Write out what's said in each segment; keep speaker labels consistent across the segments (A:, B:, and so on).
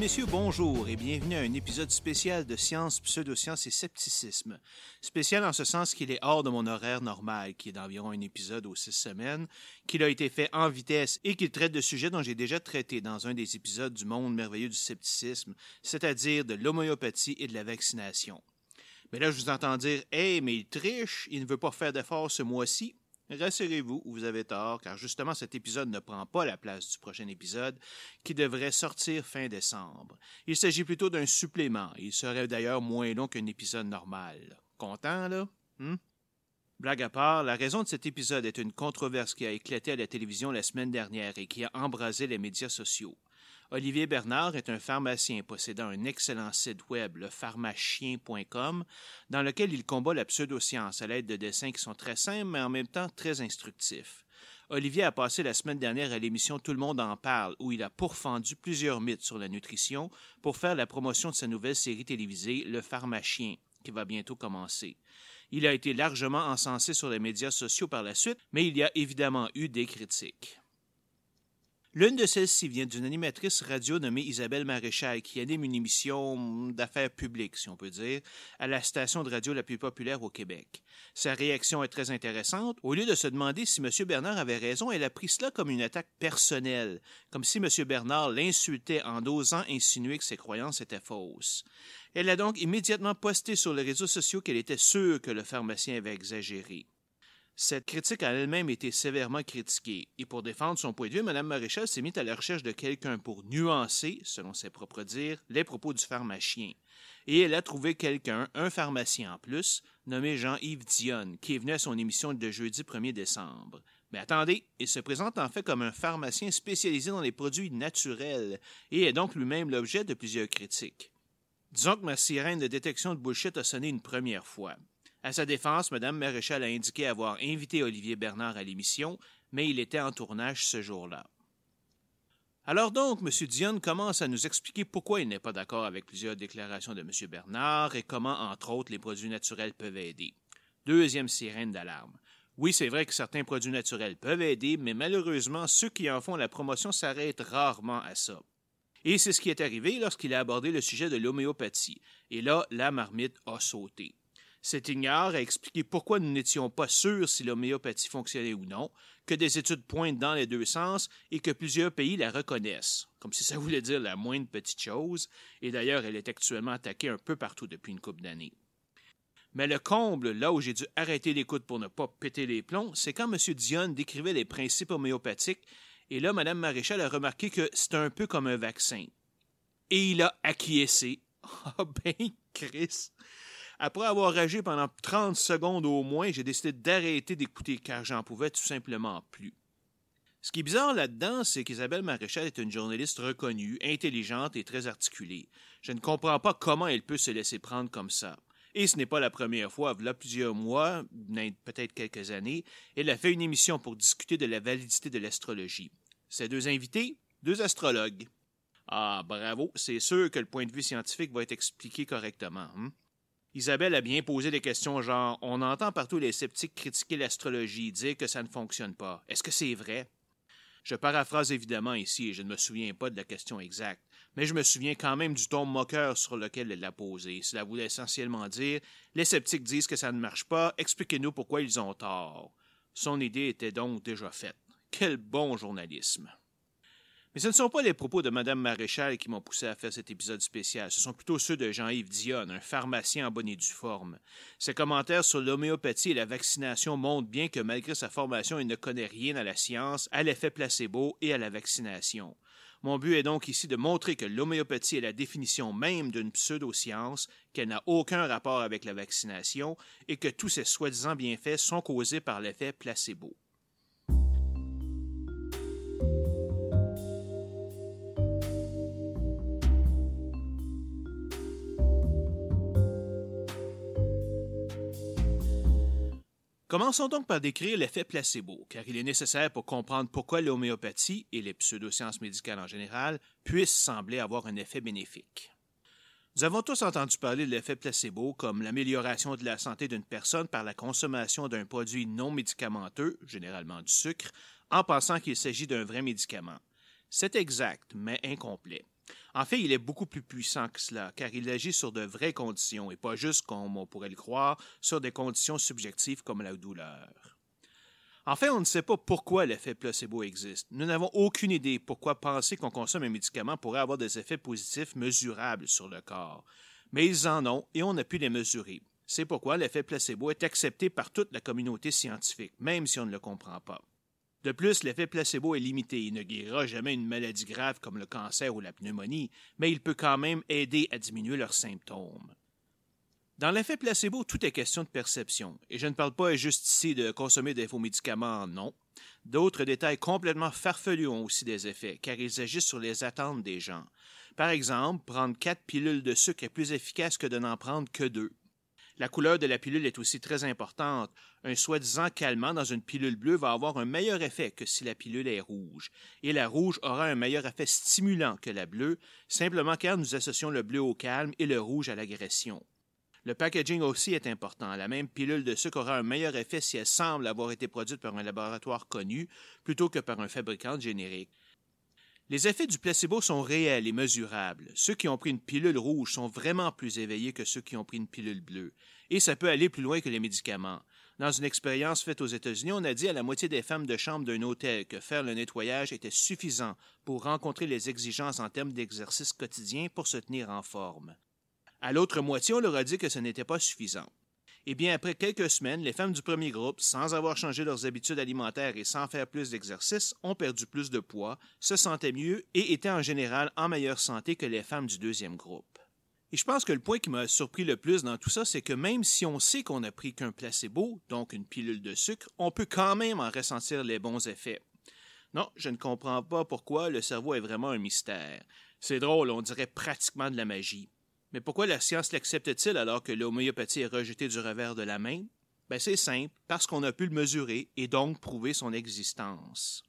A: messieurs, bonjour et bienvenue à un épisode spécial de Science, Pseudosciences et Scepticisme. Spécial en ce sens qu'il est hors de mon horaire normal, qui est d'environ un épisode aux six semaines, qu'il a été fait en vitesse et qu'il traite de sujets dont j'ai déjà traité dans un des épisodes du monde merveilleux du scepticisme, c'est-à-dire de l'homéopathie et de la vaccination. Mais là, je vous entends dire Hey, mais il triche, il ne veut pas faire d'efforts ce mois-ci. Rassurez-vous, vous avez tort, car justement cet épisode ne prend pas la place du prochain épisode, qui devrait sortir fin décembre. Il s'agit plutôt d'un supplément, il serait d'ailleurs moins long qu'un épisode normal. Content, là? Hmm? Blague à part, la raison de cet épisode est une controverse qui a éclaté à la télévision la semaine dernière et qui a embrasé les médias sociaux. Olivier Bernard est un pharmacien possédant un excellent site web, le pharmacien.com, dans lequel il combat la pseudoscience à l'aide de dessins qui sont très simples mais en même temps très instructifs. Olivier a passé la semaine dernière à l'émission Tout le monde en parle, où il a pourfendu plusieurs mythes sur la nutrition pour faire la promotion de sa nouvelle série télévisée Le pharmacien, qui va bientôt commencer. Il a été largement encensé sur les médias sociaux par la suite, mais il y a évidemment eu des critiques. L'une de celles-ci vient d'une animatrice radio nommée Isabelle Maréchal qui anime une émission d'affaires publiques, si on peut dire, à la station de radio la plus populaire au Québec. Sa réaction est très intéressante. Au lieu de se demander si M. Bernard avait raison, elle a pris cela comme une attaque personnelle, comme si M. Bernard l'insultait en osant insinuer que ses croyances étaient fausses. Elle a donc immédiatement posté sur les réseaux sociaux qu'elle était sûre que le pharmacien avait exagéré. Cette critique a elle-même été sévèrement critiquée, et pour défendre son point de vue, Mme Maréchal s'est mise à la recherche de quelqu'un pour nuancer, selon ses propres dires, les propos du pharmacien. Et elle a trouvé quelqu'un, un pharmacien en plus, nommé Jean-Yves Dionne, qui est venu à son émission de jeudi 1er décembre. Mais attendez, il se présente en fait comme un pharmacien spécialisé dans les produits naturels, et est donc lui-même l'objet de plusieurs critiques. Disons que ma sirène de détection de bullshit a sonné une première fois. À sa défense, Mme Maréchal a indiqué avoir invité Olivier Bernard à l'émission, mais il était en tournage ce jour-là. Alors donc, M. Dionne commence à nous expliquer pourquoi il n'est pas d'accord avec plusieurs déclarations de M. Bernard et comment, entre autres, les produits naturels peuvent aider. Deuxième sirène d'alarme. Oui, c'est vrai que certains produits naturels peuvent aider, mais malheureusement, ceux qui en font la promotion s'arrêtent rarement à ça. Et c'est ce qui est arrivé lorsqu'il a abordé le sujet de l'homéopathie. Et là, la marmite a sauté. Cet ignare a expliqué pourquoi nous n'étions pas sûrs si l'homéopathie fonctionnait ou non, que des études pointent dans les deux sens et que plusieurs pays la reconnaissent, comme si ça voulait dire la moindre petite chose, et d'ailleurs elle est actuellement attaquée un peu partout depuis une couple d'années. Mais le comble, là où j'ai dû arrêter l'écoute pour ne pas péter les plombs, c'est quand M. Dionne décrivait les principes homéopathiques, et là, Mme Maréchal a remarqué que c'est un peu comme un vaccin. Et il a acquiescé. Ah ben, Chris! Après avoir agi pendant 30 secondes au moins, j'ai décidé d'arrêter d'écouter car j'en pouvais tout simplement plus. Ce qui est bizarre là-dedans, c'est qu'Isabelle Maréchal est une journaliste reconnue, intelligente et très articulée. Je ne comprends pas comment elle peut se laisser prendre comme ça. Et ce n'est pas la première fois, a plusieurs mois, peut-être quelques années, elle a fait une émission pour discuter de la validité de l'astrologie. Ses deux invités, deux astrologues. Ah, bravo, c'est sûr que le point de vue scientifique va être expliqué correctement. Hein? Isabelle a bien posé des questions genre On entend partout les sceptiques critiquer l'astrologie, dire que ça ne fonctionne pas. Est-ce que c'est vrai? Je paraphrase évidemment ici et je ne me souviens pas de la question exacte, mais je me souviens quand même du ton moqueur sur lequel elle l'a posé. Cela voulait essentiellement dire Les sceptiques disent que ça ne marche pas, expliquez-nous pourquoi ils ont tort. Son idée était donc déjà faite. Quel bon journalisme! Mais ce ne sont pas les propos de Mme Maréchal qui m'ont poussé à faire cet épisode spécial, ce sont plutôt ceux de Jean-Yves Dionne, un pharmacien en bonne et due forme. Ses commentaires sur l'homéopathie et la vaccination montrent bien que malgré sa formation, il ne connaît rien à la science, à l'effet placebo et à la vaccination. Mon but est donc ici de montrer que l'homéopathie est la définition même d'une pseudoscience, qu'elle n'a aucun rapport avec la vaccination et que tous ces soi-disant bienfaits sont causés par l'effet placebo. Commençons donc par décrire l'effet placebo, car il est nécessaire pour comprendre pourquoi l'homéopathie et les pseudosciences médicales en général puissent sembler avoir un effet bénéfique. Nous avons tous entendu parler de l'effet placebo comme l'amélioration de la santé d'une personne par la consommation d'un produit non médicamenteux, généralement du sucre, en pensant qu'il s'agit d'un vrai médicament. C'est exact, mais incomplet. En fait, il est beaucoup plus puissant que cela, car il agit sur de vraies conditions et pas juste, comme on pourrait le croire, sur des conditions subjectives comme la douleur. En fait, on ne sait pas pourquoi l'effet placebo existe. Nous n'avons aucune idée pourquoi penser qu'on consomme un médicament pourrait avoir des effets positifs mesurables sur le corps. Mais ils en ont et on a pu les mesurer. C'est pourquoi l'effet placebo est accepté par toute la communauté scientifique, même si on ne le comprend pas. De plus, l'effet placebo est limité. Il ne guérira jamais une maladie grave comme le cancer ou la pneumonie, mais il peut quand même aider à diminuer leurs symptômes. Dans l'effet placebo, tout est question de perception, et je ne parle pas juste ici de consommer des faux médicaments, non. D'autres détails complètement farfelus ont aussi des effets, car ils agissent sur les attentes des gens. Par exemple, prendre quatre pilules de sucre est plus efficace que de n'en prendre que deux. La couleur de la pilule est aussi très importante. Un soi-disant calmant dans une pilule bleue va avoir un meilleur effet que si la pilule est rouge. Et la rouge aura un meilleur effet stimulant que la bleue, simplement car nous associons le bleu au calme et le rouge à l'agression. Le packaging aussi est important. La même pilule de sucre aura un meilleur effet si elle semble avoir été produite par un laboratoire connu plutôt que par un fabricant générique. Les effets du placebo sont réels et mesurables. Ceux qui ont pris une pilule rouge sont vraiment plus éveillés que ceux qui ont pris une pilule bleue. Et ça peut aller plus loin que les médicaments. Dans une expérience faite aux États-Unis, on a dit à la moitié des femmes de chambre d'un hôtel que faire le nettoyage était suffisant pour rencontrer les exigences en termes d'exercice quotidien pour se tenir en forme. À l'autre moitié, on leur a dit que ce n'était pas suffisant. Eh bien, après quelques semaines, les femmes du premier groupe, sans avoir changé leurs habitudes alimentaires et sans faire plus d'exercice, ont perdu plus de poids, se sentaient mieux et étaient en général en meilleure santé que les femmes du deuxième groupe. Et je pense que le point qui m'a surpris le plus dans tout ça, c'est que même si on sait qu'on n'a pris qu'un placebo, donc une pilule de sucre, on peut quand même en ressentir les bons effets. Non, je ne comprends pas pourquoi le cerveau est vraiment un mystère. C'est drôle, on dirait pratiquement de la magie. Mais pourquoi la science l'accepte-t-il alors que l'homéopathie est rejetée du revers de la main? Ben c'est simple, parce qu'on a pu le mesurer et donc prouver son existence.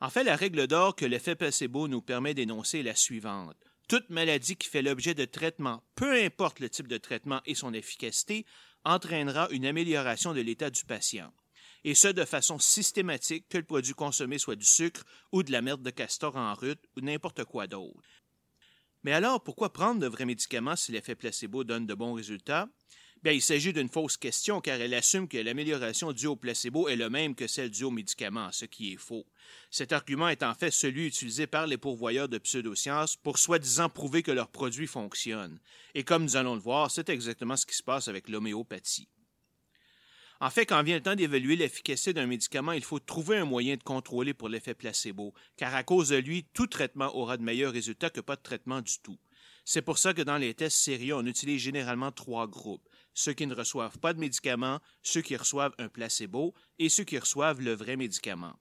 A: En fait, la règle d'or que l'effet placebo nous permet d'énoncer est la suivante. Toute maladie qui fait l'objet de traitement, peu importe le type de traitement et son efficacité, entraînera une amélioration de l'état du patient. Et ce, de façon systématique, que le produit consommé soit du sucre ou de la merde de castor en rut ou n'importe quoi d'autre. Mais alors, pourquoi prendre de vrais médicaments si l'effet placebo donne de bons résultats? Bien, il s'agit d'une fausse question car elle assume que l'amélioration due au placebo est le même que celle due aux médicaments, ce qui est faux. Cet argument est en fait celui utilisé par les pourvoyeurs de pseudosciences pour soi-disant prouver que leurs produits fonctionnent. Et comme nous allons le voir, c'est exactement ce qui se passe avec l'homéopathie. En fait, quand vient le temps d'évaluer l'efficacité d'un médicament, il faut trouver un moyen de contrôler pour l'effet placebo, car à cause de lui, tout traitement aura de meilleurs résultats que pas de traitement du tout. C'est pour ça que dans les tests sérieux, on utilise généralement trois groupes. Ceux qui ne reçoivent pas de médicament, ceux qui reçoivent un placebo et ceux qui reçoivent le vrai médicament.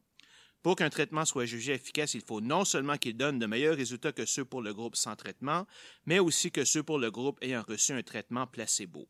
A: Pour qu'un traitement soit jugé efficace, il faut non seulement qu'il donne de meilleurs résultats que ceux pour le groupe sans traitement, mais aussi que ceux pour le groupe ayant reçu un traitement placebo.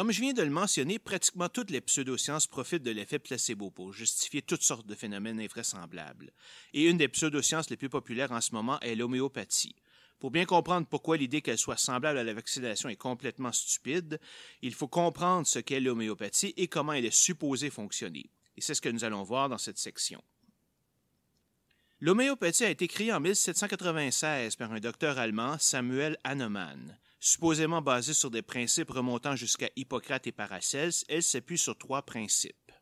A: Comme je viens de le mentionner, pratiquement toutes les pseudosciences profitent de l'effet placebo pour justifier toutes sortes de phénomènes invraisemblables. Et une des pseudosciences les plus populaires en ce moment est l'homéopathie. Pour bien comprendre pourquoi l'idée qu'elle soit semblable à la vaccination est complètement stupide, il faut comprendre ce qu'est l'homéopathie et comment elle est supposée fonctionner. Et c'est ce que nous allons voir dans cette section. L'homéopathie a été créée en 1796 par un docteur allemand, Samuel Hahnemann. Supposément basée sur des principes remontant jusqu'à Hippocrate et Paracelse, elle s'appuie sur trois principes.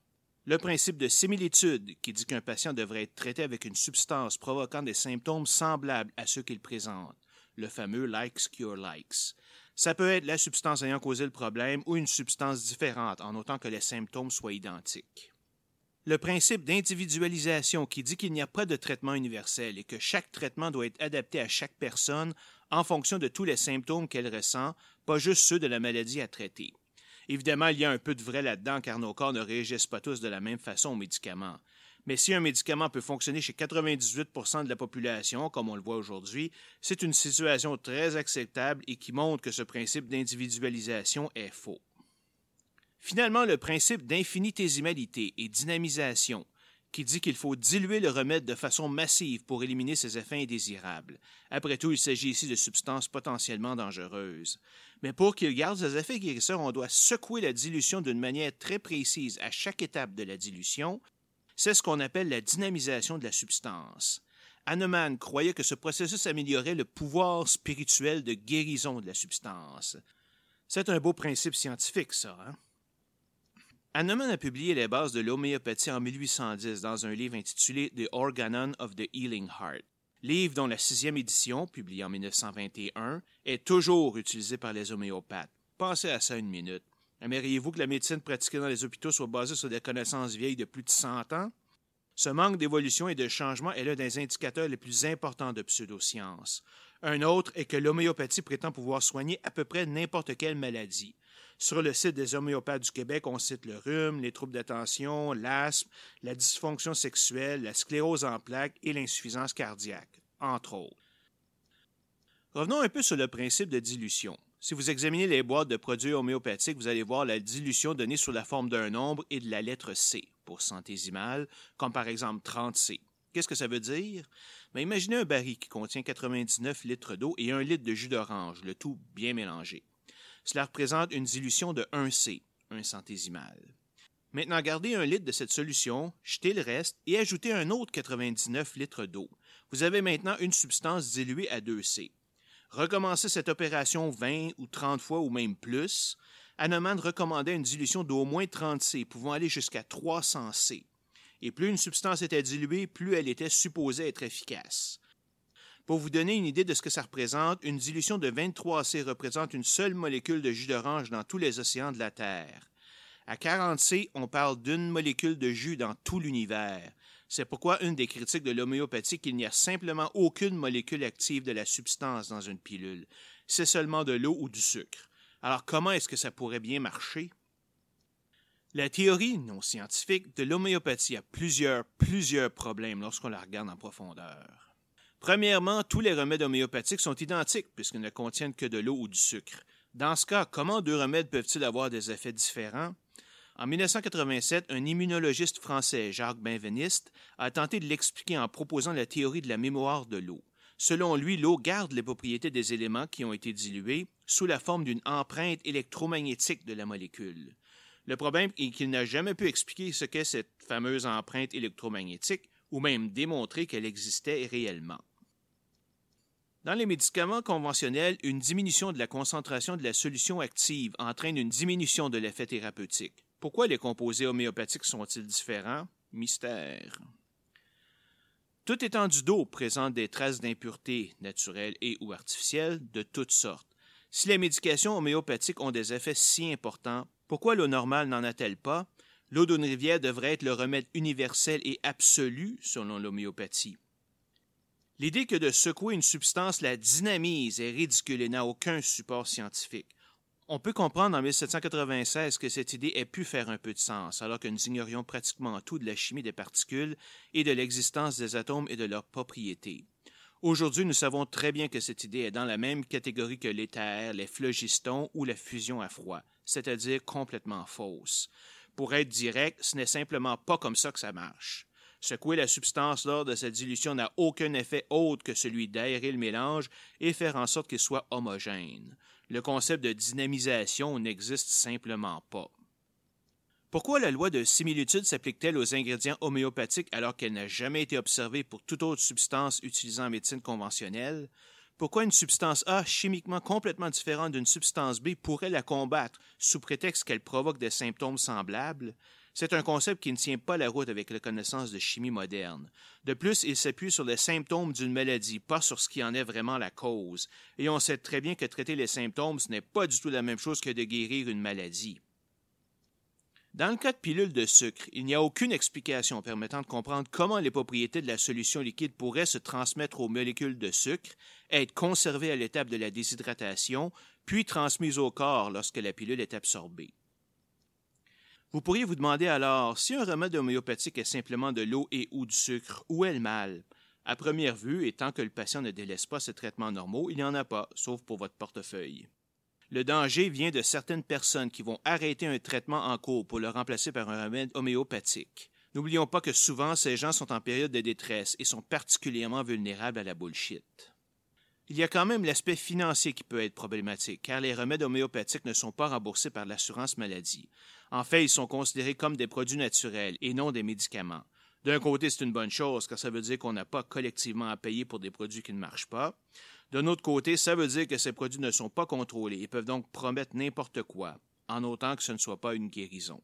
A: Le principe de similitude, qui dit qu'un patient devrait être traité avec une substance provoquant des symptômes semblables à ceux qu'il présente, le fameux likes cure likes. Ça peut être la substance ayant causé le problème ou une substance différente, en autant que les symptômes soient identiques le principe d'individualisation qui dit qu'il n'y a pas de traitement universel et que chaque traitement doit être adapté à chaque personne en fonction de tous les symptômes qu'elle ressent, pas juste ceux de la maladie à traiter. Évidemment, il y a un peu de vrai là-dedans car nos corps ne réagissent pas tous de la même façon aux médicaments. Mais si un médicament peut fonctionner chez 98% de la population, comme on le voit aujourd'hui, c'est une situation très acceptable et qui montre que ce principe d'individualisation est faux. Finalement, le principe d'infinitésimalité et dynamisation, qui dit qu'il faut diluer le remède de façon massive pour éliminer ses effets indésirables. Après tout, il s'agit ici de substances potentiellement dangereuses. Mais pour qu'il garde ses effets guérisseurs, on doit secouer la dilution d'une manière très précise à chaque étape de la dilution. C'est ce qu'on appelle la dynamisation de la substance. Hahnemann croyait que ce processus améliorait le pouvoir spirituel de guérison de la substance. C'est un beau principe scientifique, ça. Hein? Hahnemann a publié les bases de l'homéopathie en 1810 dans un livre intitulé The Organon of the Healing Heart, livre dont la sixième édition, publiée en 1921, est toujours utilisée par les homéopathes. Pensez à ça une minute. Aimeriez-vous que la médecine pratiquée dans les hôpitaux soit basée sur des connaissances vieilles de plus de 100 ans? Ce manque d'évolution et de changement est l'un des indicateurs les plus importants de pseudosciences. Un autre est que l'homéopathie prétend pouvoir soigner à peu près n'importe quelle maladie. Sur le site des homéopathes du Québec, on cite le rhume, les troubles d'attention, l'asthme, la dysfonction sexuelle, la sclérose en plaques et l'insuffisance cardiaque, entre autres. Revenons un peu sur le principe de dilution. Si vous examinez les boîtes de produits homéopathiques, vous allez voir la dilution donnée sous la forme d'un nombre et de la lettre C pour centésimale, comme par exemple 30C. Qu'est-ce que ça veut dire? Ben, imaginez un baril qui contient 99 litres d'eau et un litre de jus d'orange, le tout bien mélangé. Cela représente une dilution de 1C, un centésimal. Maintenant, gardez un litre de cette solution, jetez le reste et ajoutez un autre 99 litres d'eau. Vous avez maintenant une substance diluée à 2C. Recommencez cette opération 20 ou 30 fois ou même plus. Hahnemann recommandait une dilution d'au moins 30 C, pouvant aller jusqu'à 300 C. Et plus une substance était diluée, plus elle était supposée être efficace. Pour vous donner une idée de ce que ça représente, une dilution de 23C représente une seule molécule de jus d'orange dans tous les océans de la Terre. À 40C, on parle d'une molécule de jus dans tout l'univers. C'est pourquoi une des critiques de l'homéopathie qu'il n'y a simplement aucune molécule active de la substance dans une pilule. C'est seulement de l'eau ou du sucre. Alors comment est-ce que ça pourrait bien marcher? La théorie non scientifique de l'homéopathie a plusieurs, plusieurs problèmes lorsqu'on la regarde en profondeur. Premièrement, tous les remèdes homéopathiques sont identiques puisqu'ils ne contiennent que de l'eau ou du sucre. Dans ce cas, comment deux remèdes peuvent-ils avoir des effets différents? En 1987, un immunologiste français, Jacques Benveniste, a tenté de l'expliquer en proposant la théorie de la mémoire de l'eau. Selon lui, l'eau garde les propriétés des éléments qui ont été dilués sous la forme d'une empreinte électromagnétique de la molécule. Le problème est qu'il n'a jamais pu expliquer ce qu'est cette fameuse empreinte électromagnétique ou même démontrer qu'elle existait réellement. Dans les médicaments conventionnels, une diminution de la concentration de la solution active entraîne une diminution de l'effet thérapeutique. Pourquoi les composés homéopathiques sont-ils différents? Mystère. Toute étendue d'eau présente des traces d'impuretés naturelles et ou artificielles de toutes sortes. Si les médications homéopathiques ont des effets si importants, pourquoi l'eau normale n'en a-t-elle pas? L'eau d'une rivière devrait être le remède universel et absolu selon l'homéopathie. L'idée que de secouer une substance la dynamise est ridicule et n'a aucun support scientifique. On peut comprendre en 1796 que cette idée ait pu faire un peu de sens, alors que nous ignorions pratiquement tout de la chimie des particules et de l'existence des atomes et de leurs propriétés. Aujourd'hui, nous savons très bien que cette idée est dans la même catégorie que l'éther, les phlogistons ou la fusion à froid, c'est-à-dire complètement fausse. Pour être direct, ce n'est simplement pas comme ça que ça marche. Secouer la substance lors de cette dilution n'a aucun effet autre que celui d'aérer le mélange et faire en sorte qu'il soit homogène. Le concept de dynamisation n'existe simplement pas. Pourquoi la loi de similitude s'applique-t-elle aux ingrédients homéopathiques alors qu'elle n'a jamais été observée pour toute autre substance utilisée en médecine conventionnelle? Pourquoi une substance A chimiquement complètement différente d'une substance B pourrait la combattre sous prétexte qu'elle provoque des symptômes semblables? C'est un concept qui ne tient pas la route avec la connaissance de chimie moderne. De plus, il s'appuie sur les symptômes d'une maladie, pas sur ce qui en est vraiment la cause. Et on sait très bien que traiter les symptômes, ce n'est pas du tout la même chose que de guérir une maladie. Dans le cas de pilules de sucre, il n'y a aucune explication permettant de comprendre comment les propriétés de la solution liquide pourraient se transmettre aux molécules de sucre, être conservées à l'étape de la déshydratation, puis transmises au corps lorsque la pilule est absorbée. Vous pourriez vous demander alors si un remède homéopathique est simplement de l'eau et ou du sucre, où est le mal? À première vue, et tant que le patient ne délaisse pas ses traitements normaux, il n'y en a pas, sauf pour votre portefeuille. Le danger vient de certaines personnes qui vont arrêter un traitement en cours pour le remplacer par un remède homéopathique. N'oublions pas que souvent ces gens sont en période de détresse et sont particulièrement vulnérables à la bullshit. Il y a quand même l'aspect financier qui peut être problématique, car les remèdes homéopathiques ne sont pas remboursés par l'assurance maladie. En fait, ils sont considérés comme des produits naturels et non des médicaments. D'un côté, c'est une bonne chose, car ça veut dire qu'on n'a pas collectivement à payer pour des produits qui ne marchent pas. D'un autre côté, ça veut dire que ces produits ne sont pas contrôlés et peuvent donc promettre n'importe quoi, en autant que ce ne soit pas une guérison.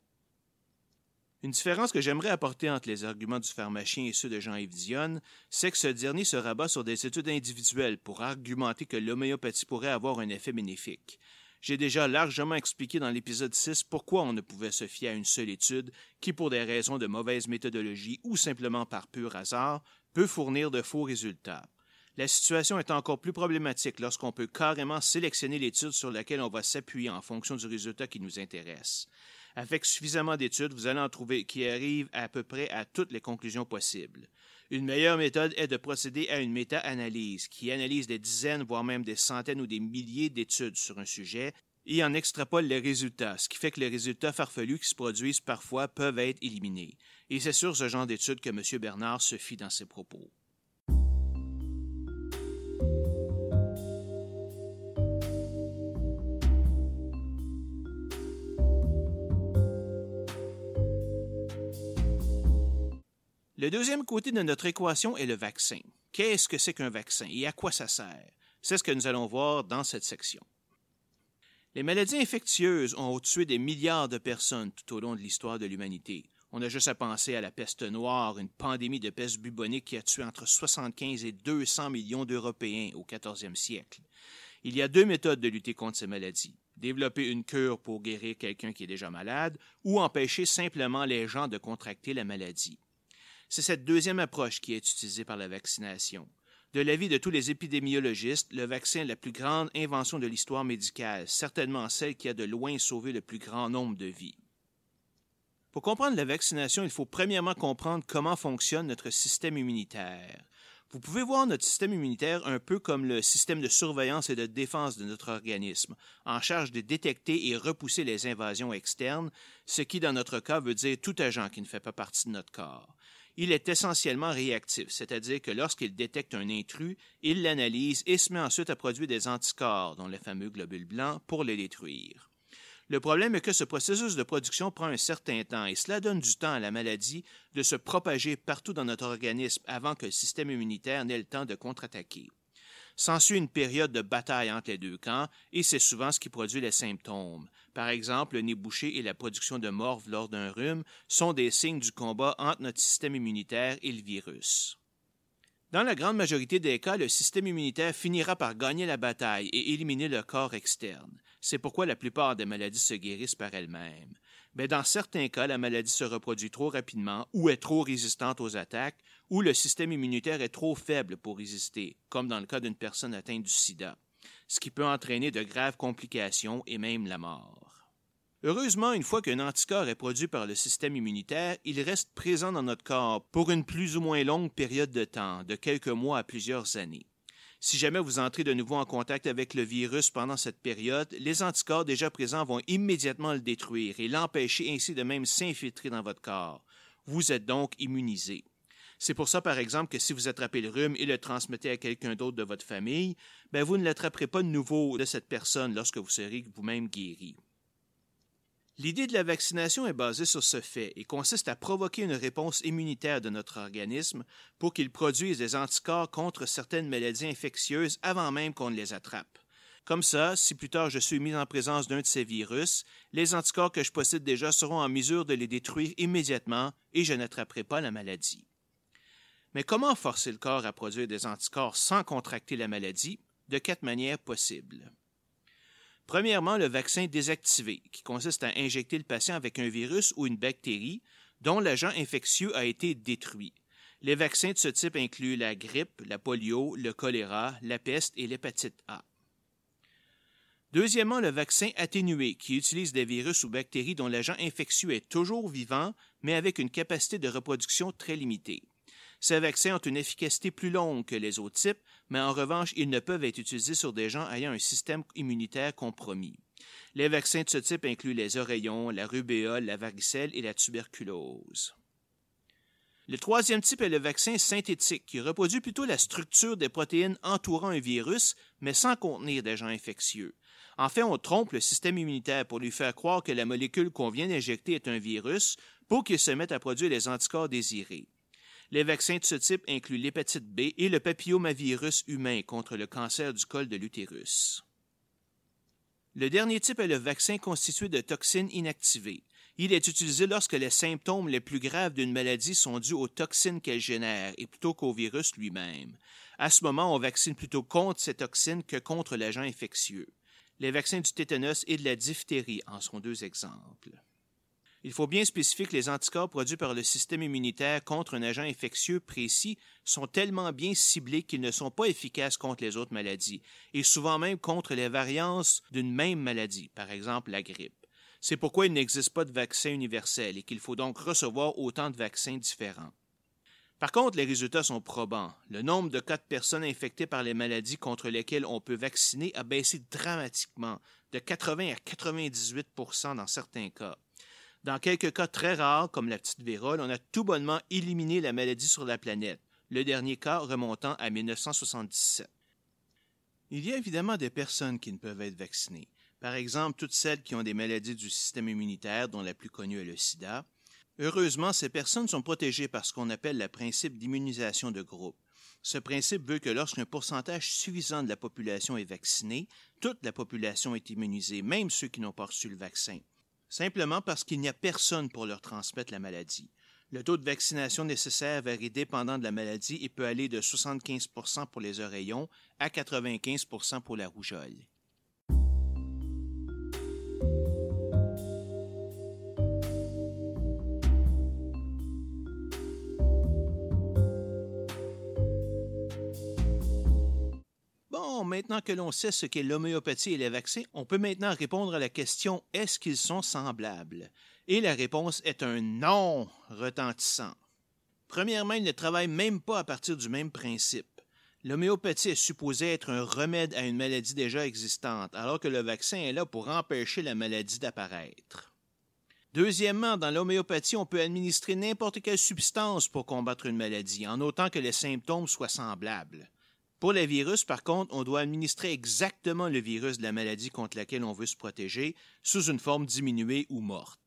A: Une différence que j'aimerais apporter entre les arguments du pharmacien et ceux de Jean-Yves Dionne, c'est que ce dernier se rabat sur des études individuelles pour argumenter que l'homéopathie pourrait avoir un effet bénéfique. J'ai déjà largement expliqué dans l'épisode 6 pourquoi on ne pouvait se fier à une seule étude qui, pour des raisons de mauvaise méthodologie ou simplement par pur hasard, peut fournir de faux résultats. La situation est encore plus problématique lorsqu'on peut carrément sélectionner l'étude sur laquelle on va s'appuyer en fonction du résultat qui nous intéresse. Avec suffisamment d'études, vous allez en trouver qui arrivent à peu près à toutes les conclusions possibles. Une meilleure méthode est de procéder à une méta-analyse qui analyse des dizaines, voire même des centaines ou des milliers d'études sur un sujet et en extrapole les résultats, ce qui fait que les résultats farfelus qui se produisent parfois peuvent être éliminés. Et c'est sur ce genre d'études que M. Bernard se fit dans ses propos. Le deuxième côté de notre équation est le vaccin. Qu'est-ce que c'est qu'un vaccin et à quoi ça sert? C'est ce que nous allons voir dans cette section. Les maladies infectieuses ont tué des milliards de personnes tout au long de l'histoire de l'humanité. On a juste à penser à la peste noire, une pandémie de peste bubonique qui a tué entre 75 et 200 millions d'Européens au 14e siècle. Il y a deux méthodes de lutter contre ces maladies. Développer une cure pour guérir quelqu'un qui est déjà malade ou empêcher simplement les gens de contracter la maladie. C'est cette deuxième approche qui est utilisée par la vaccination. De l'avis de tous les épidémiologistes, le vaccin est la plus grande invention de l'histoire médicale, certainement celle qui a de loin sauvé le plus grand nombre de vies. Pour comprendre la vaccination, il faut premièrement comprendre comment fonctionne notre système immunitaire. Vous pouvez voir notre système immunitaire un peu comme le système de surveillance et de défense de notre organisme, en charge de détecter et repousser les invasions externes, ce qui dans notre cas veut dire tout agent qui ne fait pas partie de notre corps il est essentiellement réactif, c'est-à-dire que lorsqu'il détecte un intrus, il l'analyse et se met ensuite à produire des anticorps, dont les fameux globules blancs, pour les détruire. Le problème est que ce processus de production prend un certain temps et cela donne du temps à la maladie de se propager partout dans notre organisme avant que le système immunitaire n'ait le temps de contre-attaquer. S'ensuit une période de bataille entre les deux camps et c'est souvent ce qui produit les symptômes. Par exemple, le nez bouché et la production de morve lors d'un rhume sont des signes du combat entre notre système immunitaire et le virus. Dans la grande majorité des cas, le système immunitaire finira par gagner la bataille et éliminer le corps externe. C'est pourquoi la plupart des maladies se guérissent par elles-mêmes. Mais dans certains cas, la maladie se reproduit trop rapidement ou est trop résistante aux attaques, ou le système immunitaire est trop faible pour résister, comme dans le cas d'une personne atteinte du sida, ce qui peut entraîner de graves complications et même la mort. Heureusement, une fois qu'un anticorps est produit par le système immunitaire, il reste présent dans notre corps pour une plus ou moins longue période de temps, de quelques mois à plusieurs années. Si jamais vous entrez de nouveau en contact avec le virus pendant cette période, les anticorps déjà présents vont immédiatement le détruire et l'empêcher ainsi de même s'infiltrer dans votre corps. Vous êtes donc immunisé. C'est pour ça, par exemple, que si vous attrapez le rhume et le transmettez à quelqu'un d'autre de votre famille, ben vous ne l'attraperez pas de nouveau de cette personne lorsque vous serez vous-même guéri. L'idée de la vaccination est basée sur ce fait et consiste à provoquer une réponse immunitaire de notre organisme pour qu'il produise des anticorps contre certaines maladies infectieuses avant même qu'on ne les attrape. Comme ça, si plus tard je suis mis en présence d'un de ces virus, les anticorps que je possède déjà seront en mesure de les détruire immédiatement et je n'attraperai pas la maladie. Mais comment forcer le corps à produire des anticorps sans contracter la maladie? De quatre manières possibles. Premièrement, le vaccin désactivé, qui consiste à injecter le patient avec un virus ou une bactérie dont l'agent infectieux a été détruit. Les vaccins de ce type incluent la grippe, la polio, le choléra, la peste et l'hépatite A. Deuxièmement, le vaccin atténué, qui utilise des virus ou bactéries dont l'agent infectieux est toujours vivant, mais avec une capacité de reproduction très limitée. Ces vaccins ont une efficacité plus longue que les autres types, mais en revanche, ils ne peuvent être utilisés sur des gens ayant un système immunitaire compromis. Les vaccins de ce type incluent les oreillons, la rubéole, la varicelle et la tuberculose. Le troisième type est le vaccin synthétique, qui reproduit plutôt la structure des protéines entourant un virus, mais sans contenir d'agents infectieux. En fait, on trompe le système immunitaire pour lui faire croire que la molécule qu'on vient d'injecter est un virus pour qu'il se mette à produire les anticorps désirés. Les vaccins de ce type incluent l'hépatite B et le papillomavirus humain contre le cancer du col de l'utérus. Le dernier type est le vaccin constitué de toxines inactivées. Il est utilisé lorsque les symptômes les plus graves d'une maladie sont dus aux toxines qu'elle génère et plutôt qu'au virus lui-même. À ce moment, on vaccine plutôt contre ces toxines que contre l'agent infectieux. Les vaccins du tétanos et de la diphtérie en sont deux exemples. Il faut bien spécifier que les anticorps produits par le système immunitaire contre un agent infectieux précis sont tellement bien ciblés qu'ils ne sont pas efficaces contre les autres maladies, et souvent même contre les variances d'une même maladie, par exemple la grippe. C'est pourquoi il n'existe pas de vaccin universel et qu'il faut donc recevoir autant de vaccins différents. Par contre, les résultats sont probants. Le nombre de cas de personnes infectées par les maladies contre lesquelles on peut vacciner a baissé dramatiquement, de 80 à 98% dans certains cas. Dans quelques cas très rares, comme la petite vérole, on a tout bonnement éliminé la maladie sur la planète, le dernier cas remontant à 1977. Il y a évidemment des personnes qui ne peuvent être vaccinées. Par exemple, toutes celles qui ont des maladies du système immunitaire, dont la plus connue est le sida. Heureusement, ces personnes sont protégées par ce qu'on appelle le principe d'immunisation de groupe. Ce principe veut que lorsqu'un pourcentage suffisant de la population est vacciné, toute la population est immunisée, même ceux qui n'ont pas reçu le vaccin simplement parce qu'il n'y a personne pour leur transmettre la maladie. Le taux de vaccination nécessaire varie dépendant de la maladie et peut aller de 75% pour les oreillons à 95% pour la rougeole. Maintenant que l'on sait ce qu'est l'homéopathie et les vaccins, on peut maintenant répondre à la question est-ce qu'ils sont semblables? Et la réponse est un non retentissant. Premièrement, ils ne travaillent même pas à partir du même principe. L'homéopathie est supposée être un remède à une maladie déjà existante, alors que le vaccin est là pour empêcher la maladie d'apparaître. Deuxièmement, dans l'homéopathie, on peut administrer n'importe quelle substance pour combattre une maladie, en autant que les symptômes soient semblables. Pour les virus, par contre, on doit administrer exactement le virus de la maladie contre laquelle on veut se protéger sous une forme diminuée ou morte.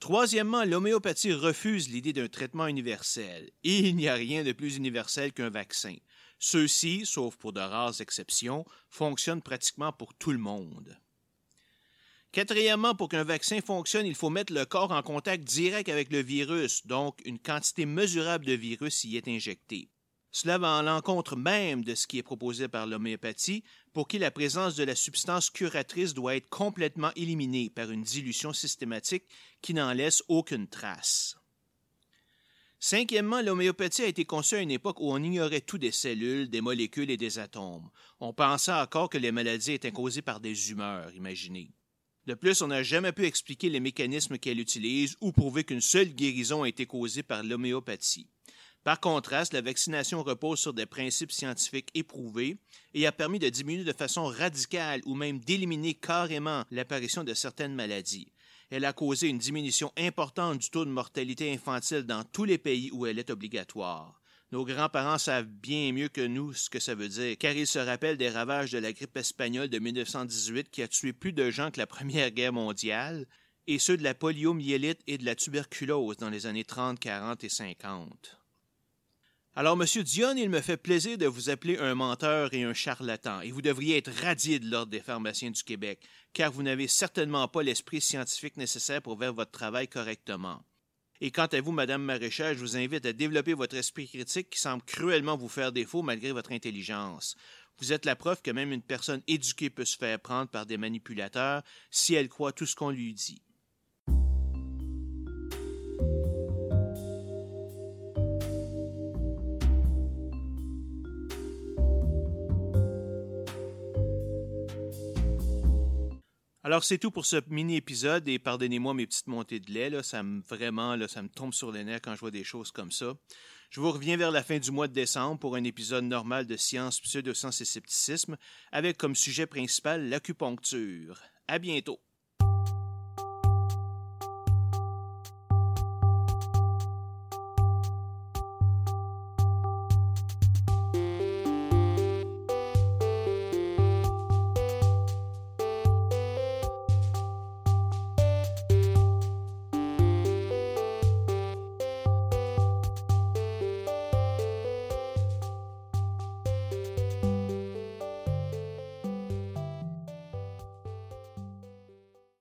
A: Troisièmement, l'homéopathie refuse l'idée d'un traitement universel, il n'y a rien de plus universel qu'un vaccin. Ceux-ci, sauf pour de rares exceptions, fonctionnent pratiquement pour tout le monde. Quatrièmement, pour qu'un vaccin fonctionne, il faut mettre le corps en contact direct avec le virus, donc une quantité mesurable de virus y est injectée. Cela va en l'encontre même de ce qui est proposé par l'homéopathie, pour qui la présence de la substance curatrice doit être complètement éliminée par une dilution systématique qui n'en laisse aucune trace. Cinquièmement, l'homéopathie a été conçue à une époque où on ignorait tout des cellules, des molécules et des atomes. On pensait encore que les maladies étaient causées par des humeurs, imaginez. De plus, on n'a jamais pu expliquer les mécanismes qu'elle utilise ou prouver qu'une seule guérison a été causée par l'homéopathie. Par contraste, la vaccination repose sur des principes scientifiques éprouvés et a permis de diminuer de façon radicale ou même d'éliminer carrément l'apparition de certaines maladies. Elle a causé une diminution importante du taux de mortalité infantile dans tous les pays où elle est obligatoire. Nos grands-parents savent bien mieux que nous ce que ça veut dire, car ils se rappellent des ravages de la grippe espagnole de 1918 qui a tué plus de gens que la Première Guerre mondiale, et ceux de la poliomyélite et de la tuberculose dans les années 30, 40 et 50. Alors, Monsieur Dion, il me fait plaisir de vous appeler un menteur et un charlatan, et vous devriez être radié de l'Ordre des pharmaciens du Québec, car vous n'avez certainement pas l'esprit scientifique nécessaire pour faire votre travail correctement. Et quant à vous, Madame Maréchal, je vous invite à développer votre esprit critique qui semble cruellement vous faire défaut malgré votre intelligence. Vous êtes la preuve que même une personne éduquée peut se faire prendre par des manipulateurs si elle croit tout ce qu'on lui dit. Alors, c'est tout pour ce mini-épisode et pardonnez-moi mes petites montées de lait. Là, ça me vraiment, là, ça me tombe sur les nerfs quand je vois des choses comme ça. Je vous reviens vers la fin du mois de décembre pour un épisode normal de Science, Pseudoscience et Scepticisme avec comme sujet principal l'acupuncture. À bientôt!